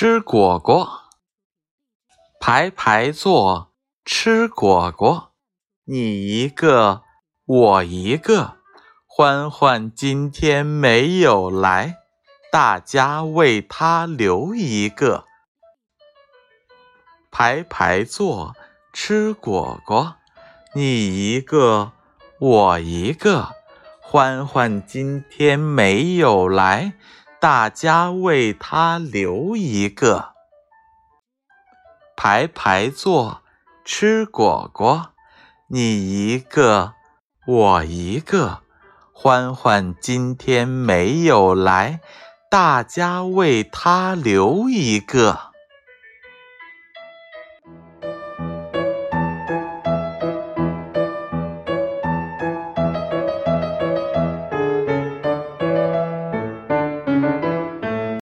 吃果果，排排坐，吃果果。你一个，我一个。欢欢今天没有来，大家为他留一个。排排坐，吃果果。你一个，我一个。欢欢今天没有来。大家为他留一个，排排坐，吃果果。你一个，我一个。欢欢今天没有来，大家为他留一个。